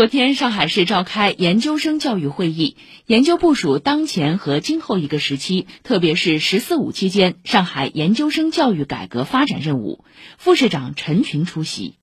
昨天上海市召开研究生教育会议研究部署当前和今后一个时期特别是十四五期间上海研究生教育改革发展任务。副市长陈群出席。